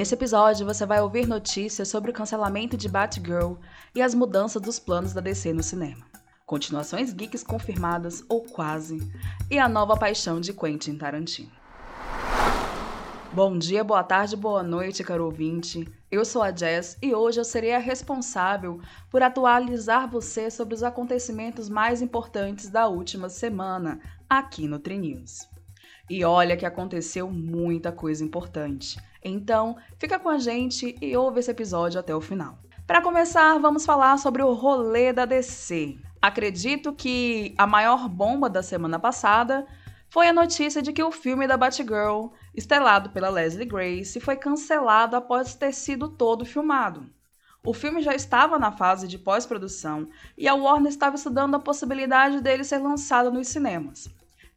Nesse episódio, você vai ouvir notícias sobre o cancelamento de Batgirl e as mudanças dos planos da DC no cinema. Continuações geeks confirmadas ou quase, e a nova paixão de Quentin Tarantino. Bom dia, boa tarde, boa noite, caro ouvinte. Eu sou a Jess e hoje eu serei a responsável por atualizar você sobre os acontecimentos mais importantes da última semana aqui no Trinews. E olha que aconteceu muita coisa importante. Então, fica com a gente e ouve esse episódio até o final. Para começar, vamos falar sobre o rolê da DC. Acredito que a maior bomba da semana passada foi a notícia de que o filme da Batgirl, estelado pela Leslie Grace, foi cancelado após ter sido todo filmado. O filme já estava na fase de pós-produção e a Warner estava estudando a possibilidade dele ser lançado nos cinemas.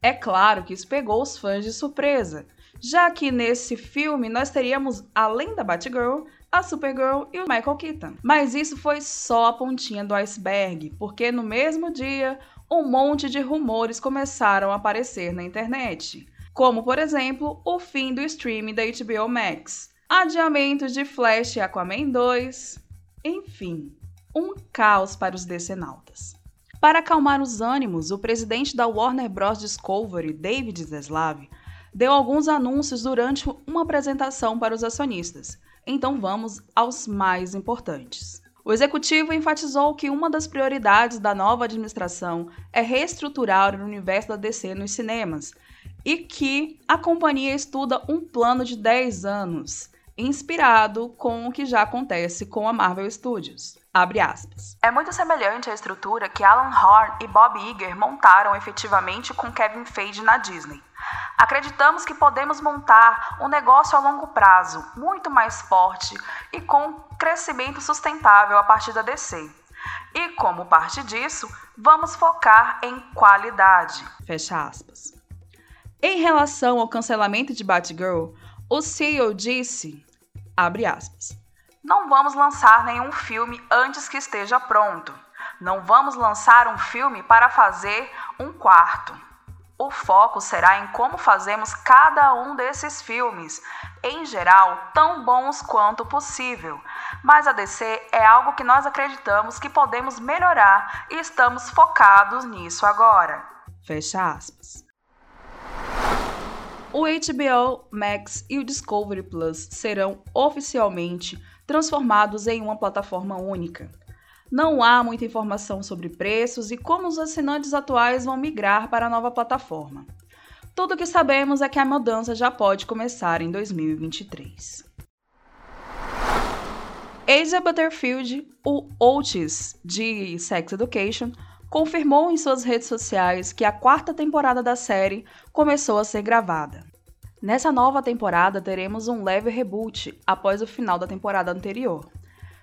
É claro que isso pegou os fãs de surpresa, já que nesse filme nós teríamos, além da Batgirl, a Supergirl e o Michael Keaton. Mas isso foi só a pontinha do iceberg, porque no mesmo dia um monte de rumores começaram a aparecer na internet. Como, por exemplo, o fim do streaming da HBO Max, adiamentos de Flash e Aquaman 2, enfim, um caos para os decenautas. Para acalmar os ânimos, o presidente da Warner Bros. Discovery, David Zaslav, deu alguns anúncios durante uma apresentação para os acionistas. Então vamos aos mais importantes. O executivo enfatizou que uma das prioridades da nova administração é reestruturar o universo da DC nos cinemas e que a companhia estuda um plano de 10 anos, inspirado com o que já acontece com a Marvel Studios. Abre aspas. É muito semelhante à estrutura que Alan Horn e Bob Iger montaram efetivamente com Kevin Feige na Disney. Acreditamos que podemos montar um negócio a longo prazo, muito mais forte e com crescimento sustentável a partir da DC. E como parte disso, vamos focar em qualidade. Fecha aspas. Em relação ao cancelamento de Batgirl, o CEO disse, abre aspas, não vamos lançar nenhum filme antes que esteja pronto. Não vamos lançar um filme para fazer um quarto. O foco será em como fazemos cada um desses filmes, em geral, tão bons quanto possível. Mas a DC é algo que nós acreditamos que podemos melhorar e estamos focados nisso agora. Fecha aspas. O HBO Max e o Discovery Plus serão oficialmente transformados em uma plataforma única. Não há muita informação sobre preços e como os assinantes atuais vão migrar para a nova plataforma. Tudo o que sabemos é que a mudança já pode começar em 2023. Asia Butterfield, o Otis de Sex Education, confirmou em suas redes sociais que a quarta temporada da série começou a ser gravada. Nessa nova temporada, teremos um leve reboot após o final da temporada anterior,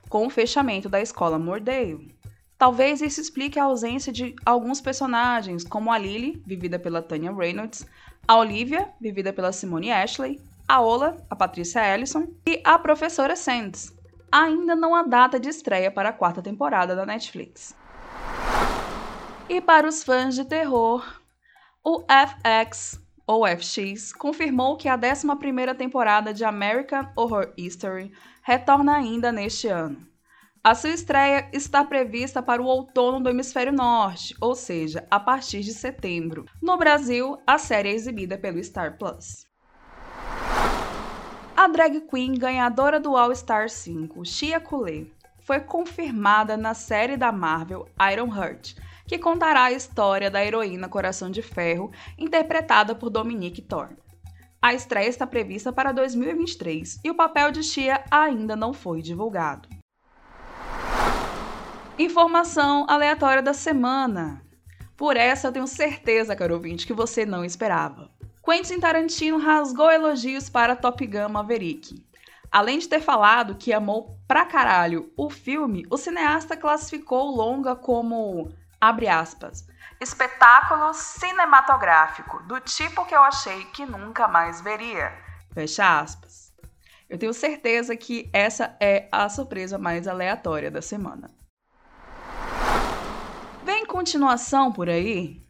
com o fechamento da escola Mordale. Talvez isso explique a ausência de alguns personagens, como a Lily, vivida pela Tanya Reynolds, a Olivia, vivida pela Simone Ashley, a Ola, a Patrícia Ellison, e a professora Sands. Ainda não há data de estreia para a quarta temporada da Netflix. E para os fãs de terror, o FX ou FX, confirmou que a 11ª temporada de American Horror History retorna ainda neste ano. A sua estreia está prevista para o outono do hemisfério norte, ou seja, a partir de setembro. No Brasil, a série é exibida pelo Star Plus. A drag queen ganhadora do All Star 5, Shia Coulee, foi confirmada na série da Marvel Iron Heart, que contará a história da heroína Coração de Ferro, interpretada por Dominique Thorne. A estreia está prevista para 2023 e o papel de Shia ainda não foi divulgado. Informação aleatória da semana. Por essa eu tenho certeza, caro ouvinte, que você não esperava. Quentin Tarantino rasgou elogios para Top Gun Maverick. Além de ter falado que amou pra caralho o filme, o cineasta classificou o longa como abre aspas, espetáculo cinematográfico, do tipo que eu achei que nunca mais veria. Fecha aspas. Eu tenho certeza que essa é a surpresa mais aleatória da semana. Vem continuação por aí?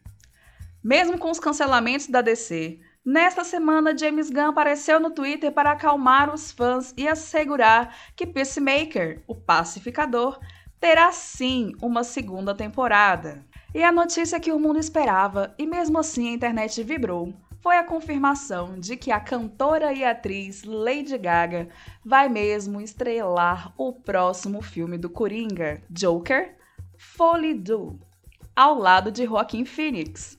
Mesmo com os cancelamentos da DC, Nesta semana, James Gunn apareceu no Twitter para acalmar os fãs e assegurar que Peacemaker, o pacificador, terá sim uma segunda temporada. E a notícia que o mundo esperava, e mesmo assim a internet vibrou, foi a confirmação de que a cantora e atriz Lady Gaga vai mesmo estrelar o próximo filme do Coringa, Joker, Folly Do, ao lado de Joaquin Phoenix.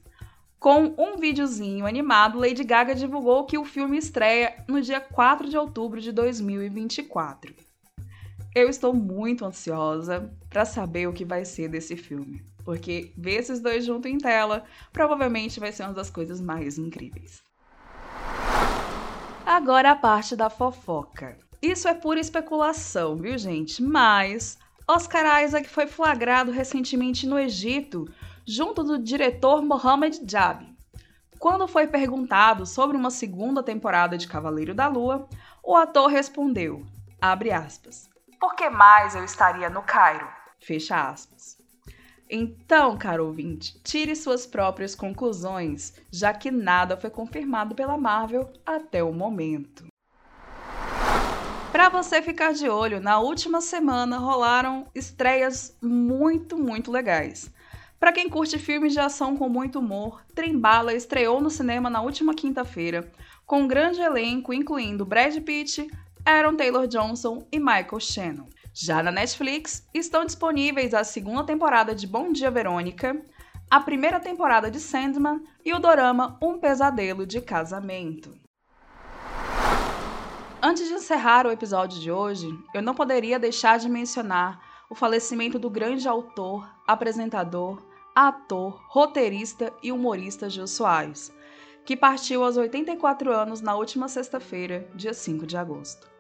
Com um videozinho animado, Lady Gaga divulgou que o filme estreia no dia 4 de outubro de 2024. Eu estou muito ansiosa para saber o que vai ser desse filme, porque ver esses dois juntos em tela provavelmente vai ser uma das coisas mais incríveis. Agora a parte da fofoca. Isso é pura especulação, viu, gente? Mas Oscar Isaac foi flagrado recentemente no Egito junto do diretor Mohamed Jab. Quando foi perguntado sobre uma segunda temporada de Cavaleiro da Lua, o ator respondeu, abre aspas, por que mais eu estaria no Cairo? Fecha aspas. Então, caro ouvinte, tire suas próprias conclusões, já que nada foi confirmado pela Marvel até o momento. Para você ficar de olho, na última semana rolaram estreias muito, muito legais. Para quem curte filmes de ação com muito humor, Trembala estreou no cinema na última quinta-feira, com um grande elenco incluindo Brad Pitt, Aaron Taylor Johnson e Michael Shannon. Já na Netflix, estão disponíveis a segunda temporada de Bom Dia Verônica, a primeira temporada de Sandman e o dorama Um Pesadelo de Casamento. Antes de encerrar o episódio de hoje, eu não poderia deixar de mencionar o falecimento do grande autor, apresentador, ator, roteirista e humorista Gil Soares, que partiu aos 84 anos na última sexta-feira, dia 5 de agosto.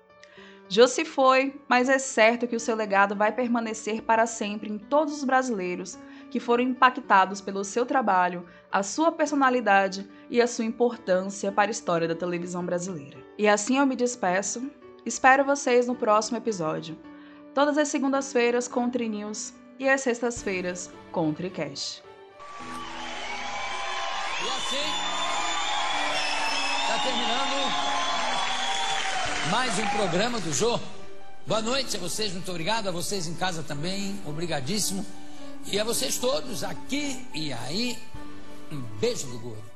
Gil se foi, mas é certo que o seu legado vai permanecer para sempre em todos os brasileiros que foram impactados pelo seu trabalho, a sua personalidade e a sua importância para a história da televisão brasileira. E assim eu me despeço. Espero vocês no próximo episódio. Todas as segundas-feiras com Tri News e às sextas-feiras com o TriCast. E assim, está terminando mais um programa do Jô. Boa noite a vocês, muito obrigado. A vocês em casa também, obrigadíssimo. E a vocês todos aqui e aí, um beijo do gordo.